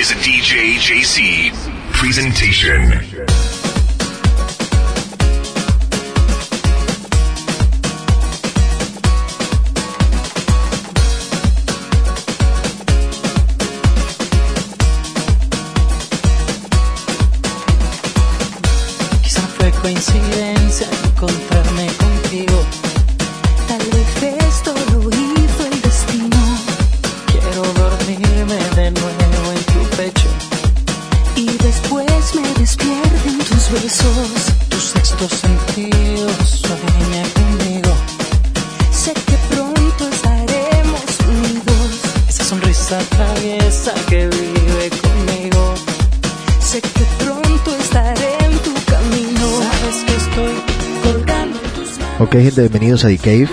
Is a DJ JC presentation. Ok, gente, bienvenidos a The Cave.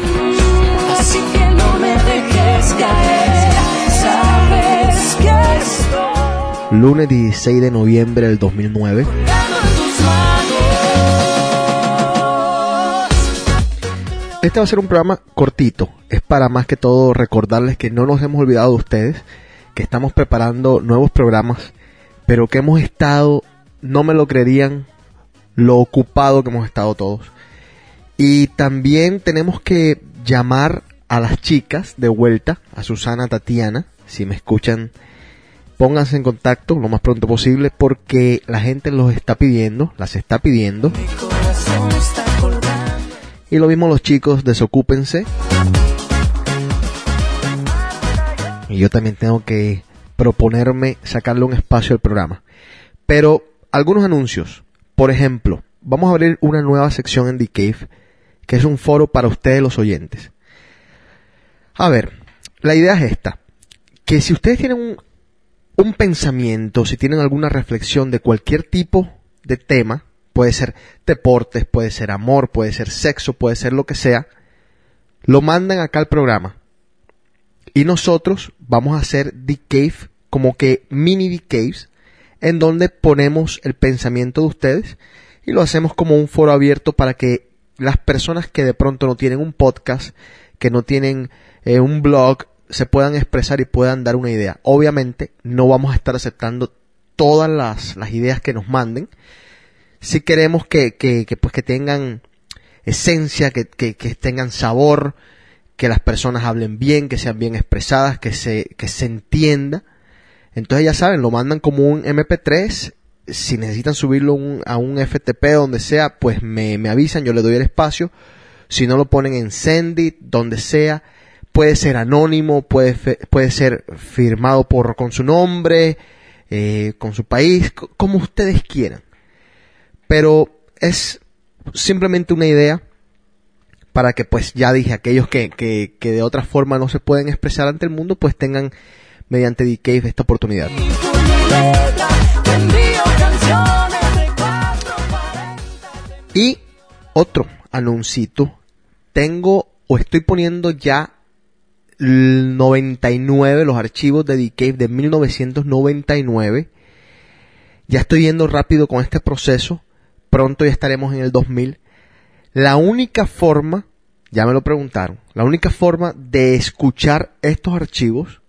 Así que no me dejes caer. Sabes que estoy Lunes 16 de noviembre del 2009. colgando en tus manos. Este va a ser un programa cortito. Es para más que todo recordarles que no nos hemos olvidado de ustedes, que estamos preparando nuevos programas, pero que hemos estado, no me lo creerían, lo ocupado que hemos estado todos. Y también tenemos que llamar a las chicas de vuelta, a Susana, Tatiana, si me escuchan, pónganse en contacto lo más pronto posible porque la gente los está pidiendo, las está pidiendo. Y lo mismo los chicos, desocúpense. Y yo también tengo que proponerme sacarle un espacio al programa. Pero algunos anuncios. Por ejemplo, vamos a abrir una nueva sección en The Cave, que es un foro para ustedes los oyentes. A ver, la idea es esta. Que si ustedes tienen un, pensamiento, si tienen alguna reflexión de cualquier tipo de tema, puede ser deportes, puede ser amor, puede ser sexo, puede ser lo que sea, lo mandan acá al programa. Y nosotros vamos a hacer The Cave como que mini The Caves, en donde ponemos el pensamiento de ustedes y lo hacemos como un foro abierto para que las personas que de pronto no tienen un podcast, que no tienen eh, un blog, se puedan expresar y puedan dar una idea. Obviamente no vamos a estar aceptando todas las, las ideas que nos manden. Si queremos que, que, que, pues que tengan esencia, que, que, que tengan sabor, que las personas hablen bien, que sean bien expresadas, que se, que se entienda. Entonces ya saben, lo mandan como un MP3. Si necesitan subirlo un- a un FTP donde sea, pues me, me avisan, yo le doy el espacio. Si no lo ponen en Sendit, donde sea, puede ser anónimo, puede, fe- puede ser firmado por con su nombre, eh, con su país, co- como ustedes quieran. Pero es simplemente una idea para que pues ya dije aquellos que, que, que de otra forma no se pueden expresar ante el mundo pues tengan mediante The Cave esta oportunidad. Y por mi letra te envío canciones de 440. Y otro anuncito, tengo o estoy poniendo ya el 99 los archivos de The Cave de 1999. Ya estoy yendo rápido con este proceso. Pronto ya estaremos en el 2000. La única forma, ya me lo preguntaron, la única forma de escuchar estos archivos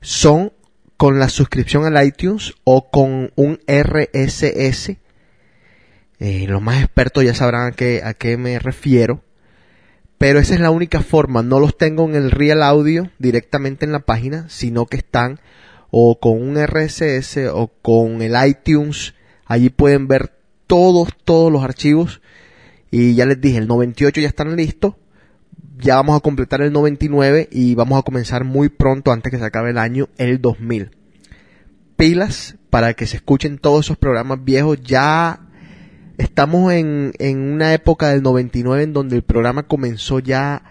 son con la suscripción al iTunes o con un RSS. Eh, los más expertos ya sabrán a qué, a qué me refiero. Pero esa es la única forma. No los tengo en el Real Audio directamente en la página, sino que están o con un RSS o con el iTunes. Allí pueden ver todos, todos los archivos. Y ya les dije, el 98 ya están listos. Ya vamos a completar el 99 y vamos a comenzar muy pronto, antes que se acabe el año, el 2000. Pilas para que se escuchen todos esos programas viejos. Ya estamos en, en una época del 99 en donde el programa comenzó ya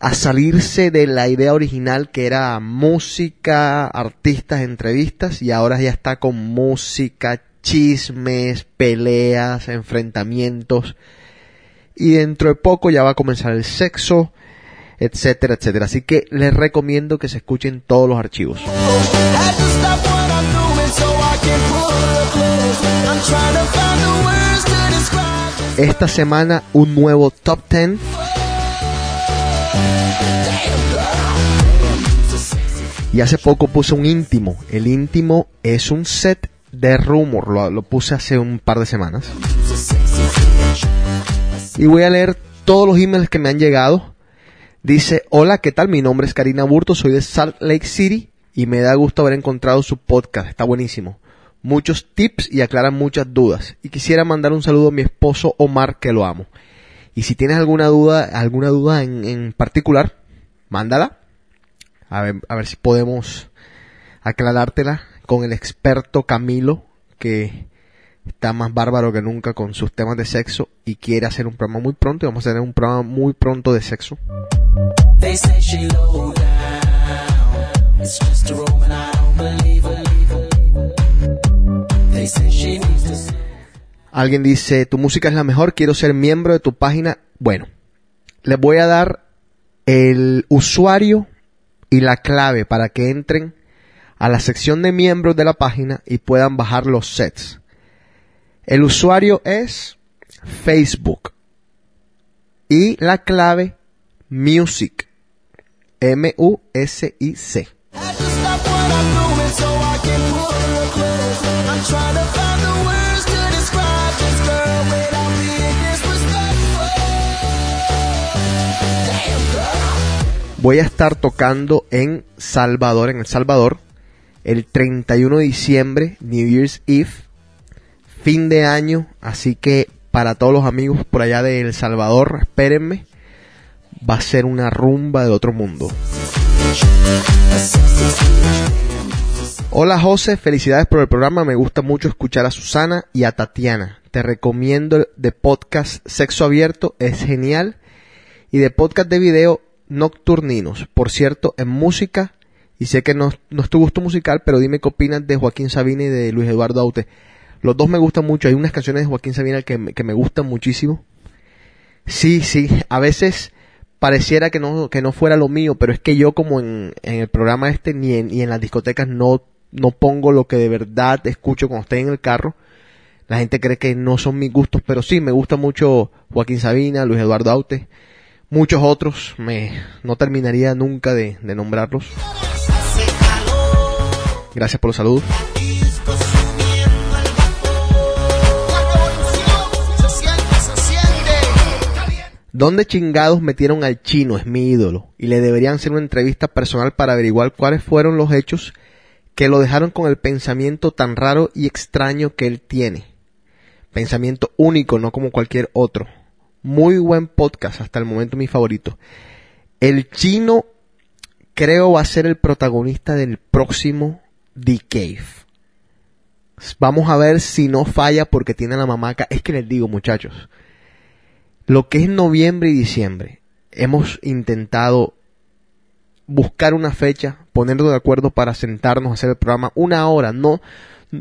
a salirse de la idea original que era música, artistas, entrevistas y ahora ya está con música, chismes, peleas, enfrentamientos y dentro de poco ya va a comenzar el sexo, etcétera, etcétera. Así que les recomiendo que se escuchen todos los archivos. Esta semana un nuevo top 10. Y hace poco puse un íntimo. El íntimo es un set de rumor. Lo, lo puse hace un par de semanas. Y voy a leer todos los emails que me han llegado. Dice, hola, ¿qué tal? Mi nombre es Karina Burto, soy de Salt Lake City y me da gusto haber encontrado su podcast. Está buenísimo. Muchos tips y aclara muchas dudas. Y quisiera mandar un saludo a mi esposo Omar, que lo amo. Y si tienes alguna duda, alguna duda en, en particular, mándala. A ver, a ver si podemos aclarártela con el experto Camilo, que está más bárbaro que nunca con sus temas de sexo y quiere hacer un programa muy pronto. Y vamos a tener un programa muy pronto de sexo. Alguien dice, tu música es la mejor, quiero ser miembro de tu página. Bueno, les voy a dar el usuario y la clave para que entren a la sección de miembros de la página y puedan bajar los sets. El usuario es Facebook y la clave Music. M-U-S-I-C. Voy a estar tocando en Salvador, en El Salvador, el 31 de diciembre, New Year's Eve, fin de año, así que para todos los amigos por allá de El Salvador, espérenme, va a ser una rumba de otro mundo. Hola José, felicidades por el programa, me gusta mucho escuchar a Susana y a Tatiana. Te recomiendo de podcast Sexo Abierto, es genial. Y de podcast de video Nocturninos, por cierto, en música, y sé que no, no es tu gusto musical, pero dime qué opinas de Joaquín Sabina y de Luis Eduardo Aute. Los dos me gustan mucho, hay unas canciones de Joaquín Sabina que, me- que me gustan muchísimo. Sí, sí, a veces pareciera que no, que no fuera lo mío, pero es que yo como en, en el programa este ni en, ni en las discotecas no, no pongo lo que de verdad escucho cuando estoy en el carro. La gente cree que no son mis gustos, pero sí, me gusta mucho Joaquín Sabina, Luis Eduardo Aute, muchos otros, me, no terminaría nunca de, de nombrarlos. Gracias por los saludos. ¿Dónde chingados metieron al chino? Es mi ídolo. Y le deberían hacer una entrevista personal para averiguar cuáles fueron los hechos que lo dejaron con el pensamiento tan raro y extraño que él tiene. Pensamiento único, no como cualquier otro. Muy buen podcast, hasta el momento mi favorito. El chino creo va a ser el protagonista del próximo The Cave. Vamos a ver si no falla porque tiene la mamaca. Es que les digo, muchachos, lo que es noviembre y diciembre, hemos intentado buscar una fecha, ponernos de acuerdo para sentarnos a hacer el programa una hora. No,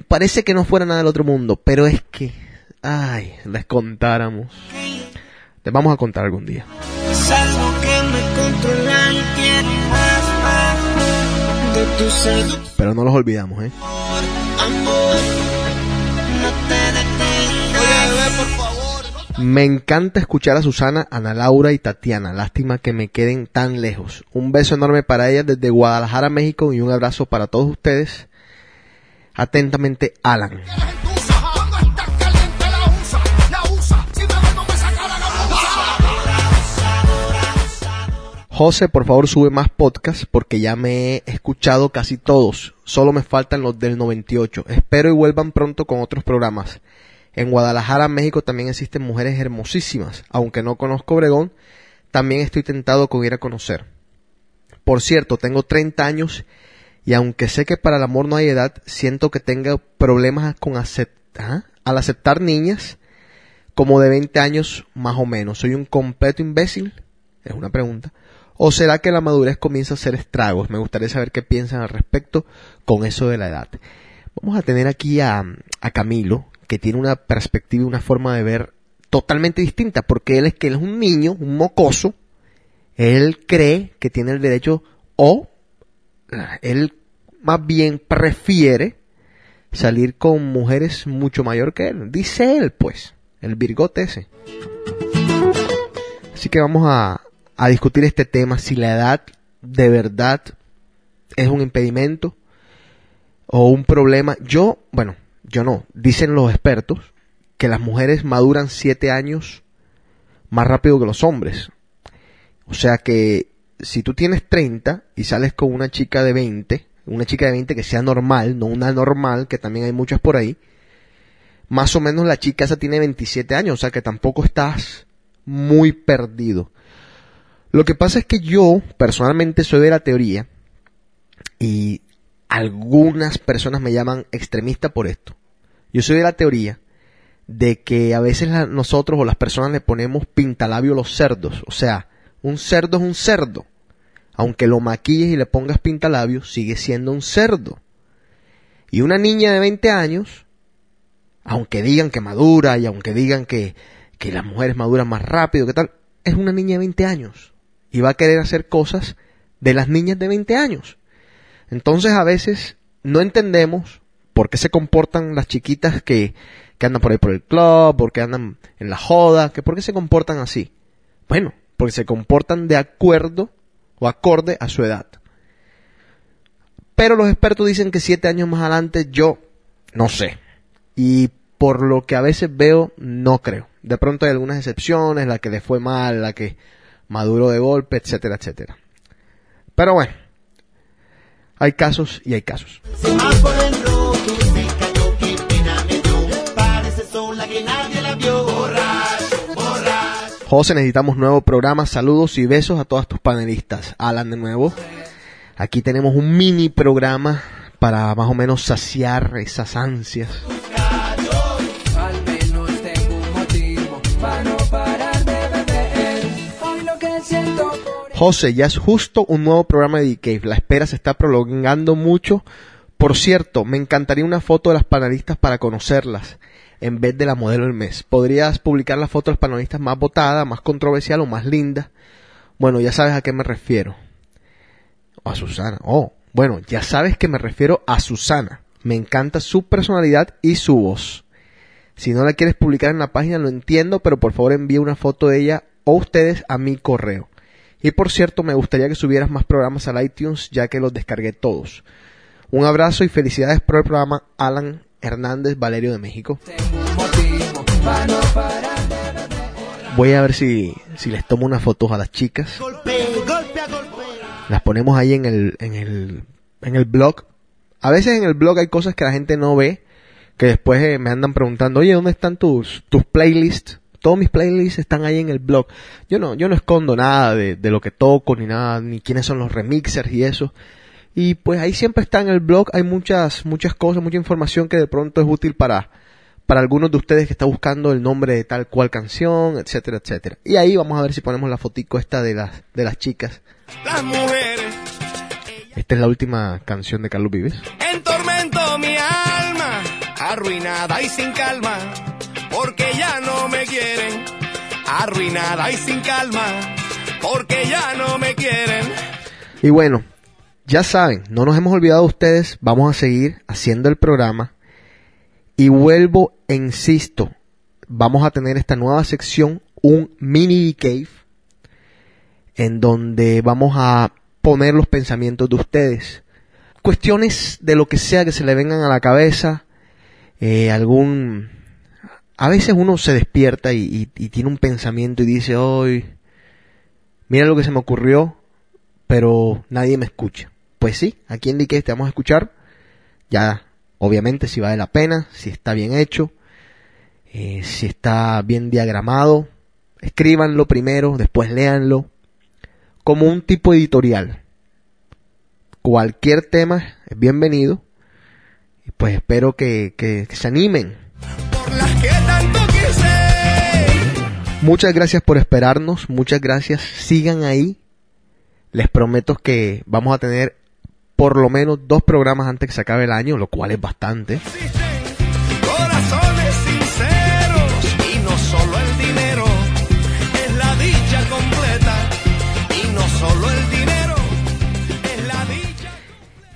parece que no fuera nada del otro mundo, pero es que, ay, les contáramos. Les vamos a contar algún día. Pero no los olvidamos, ¿eh? Me encanta escuchar a Susana, Ana Laura y Tatiana. Lástima que me queden tan lejos. Un beso enorme para ellas desde Guadalajara, México y un abrazo para todos ustedes. Atentamente, Alan. José, por favor, sube más podcasts porque ya me he escuchado casi todos. Solo me faltan los del 98. Espero y vuelvan pronto con otros programas. En Guadalajara, México, también existen mujeres hermosísimas. Aunque no conozco Obregón, también estoy tentado con ir a conocer. Por cierto, tengo 30 años y aunque sé que para el amor no hay edad, siento que tengo problemas con aceptar, al aceptar niñas como de 20 años más o menos. ¿Soy un completo imbécil? Es una pregunta. ¿O será que la madurez comienza a hacer estragos? Me gustaría saber qué piensan al respecto con eso de la edad. Vamos a tener aquí a, a Camilo, que tiene una perspectiva y una forma de ver totalmente distinta, porque él es que él es un niño, un mocoso, él cree que tiene el derecho o él más bien prefiere salir con mujeres mucho mayor que él. Dice él, pues, el virgote ese. Así que vamos a, a discutir este tema, si la edad de verdad es un impedimento o un problema. Yo, bueno, yo no, dicen los expertos que las mujeres maduran siete años más rápido que los hombres. O sea que si tú tienes 30 y sales con una chica de 20, una chica de 20 que sea normal, no una normal, que también hay muchas por ahí, más o menos la chica esa tiene 27 años, o sea que tampoco estás muy perdido. Lo que pasa es que yo personalmente soy de la teoría y algunas personas me llaman extremista por esto. Yo soy de la teoría de que a veces nosotros o las personas le ponemos pintalabio a los cerdos. O sea, un cerdo es un cerdo. Aunque lo maquilles y le pongas pintalabio, sigue siendo un cerdo. Y una niña de 20 años, aunque digan que madura y aunque digan que, que las mujeres maduran más rápido, que tal, es una niña de 20 años. Y va a querer hacer cosas de las niñas de 20 años. Entonces a veces no entendemos por qué se comportan las chiquitas que, que andan por ahí por el club, porque andan en la joda, que por qué se comportan así. Bueno, porque se comportan de acuerdo o acorde a su edad. Pero los expertos dicen que siete años más adelante yo no sé. Y por lo que a veces veo, no creo. De pronto hay algunas excepciones, la que le fue mal, la que maduró de golpe, etcétera, etcétera. Pero bueno, hay casos y hay casos. José, necesitamos nuevo programa. Saludos y besos a todas tus panelistas. Alan de nuevo. Aquí tenemos un mini programa para más o menos saciar esas ansias. José, ya es justo un nuevo programa de D-Cave. La espera se está prolongando mucho. Por cierto, me encantaría una foto de las panelistas para conocerlas en vez de la modelo del mes. ¿Podrías publicar la foto de las panelistas más votada, más controversial o más linda? Bueno, ya sabes a qué me refiero. A Susana. Oh, bueno, ya sabes que me refiero a Susana. Me encanta su personalidad y su voz. Si no la quieres publicar en la página, lo entiendo, pero por favor envíe una foto de ella o ustedes a mi correo. Y por cierto, me gustaría que subieras más programas al iTunes, ya que los descargué todos. Un abrazo y felicidades por el programa Alan Hernández Valerio de México. Voy a ver si, si les tomo una foto a las chicas. Las ponemos ahí en el, en el, en el blog. A veces en el blog hay cosas que la gente no ve, que después eh, me andan preguntando, oye, ¿dónde están tus, tus playlists? Todos mis playlists están ahí en el blog. Yo no, yo no escondo nada de, de lo que toco, ni nada, ni quiénes son los remixers y eso. Y pues ahí siempre está en el blog, hay muchas, muchas cosas, mucha información que de pronto es útil para, para algunos de ustedes que está buscando el nombre de tal cual canción, etcétera, etcétera. Y ahí vamos a ver si ponemos la fotico esta de las, de las chicas. Las mujeres Esta es la última canción de Carlos Vives. en tormento mi alma, arruinada y sin calma, porque ya no me quieren. Arruinada y sin calma, porque ya no me quieren. Y bueno, ya saben, no nos hemos olvidado de ustedes, vamos a seguir haciendo el programa. Y vuelvo e insisto, vamos a tener esta nueva sección, un mini cave, en donde vamos a poner los pensamientos de ustedes. Cuestiones de lo que sea que se le vengan a la cabeza, eh, algún... A veces uno se despierta y, tiene un pensamiento y dice, hoy, mira lo que se me ocurrió, pero nadie me escucha. Pues sí, aquí en DK te vamos a escuchar. Ya, obviamente, si vale la pena, si está bien hecho, eh, si está bien diagramado. Escríbanlo primero, después léanlo. Como un tipo editorial. Cualquier tema es bienvenido. Y pues espero que, que- que se animen. Por las que tanto quise. Muchas gracias por esperarnos, muchas gracias. Sigan ahí. Les prometo que vamos a tener por lo menos dos programas antes que se acabe el año, lo cual es bastante. Corazones sinceros y no solo el dinero es la dicha completa y no solo el dinero es la dicha.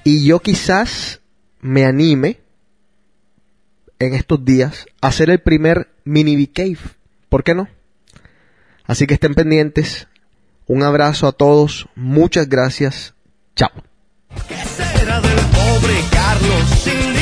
Y yo quizás me anime en estos días a hacer el primer mini Cave. ¿Por qué no? Así que estén pendientes. Un abrazo a todos. Muchas gracias. Chao. ¿Qué será del pobre Carlos sin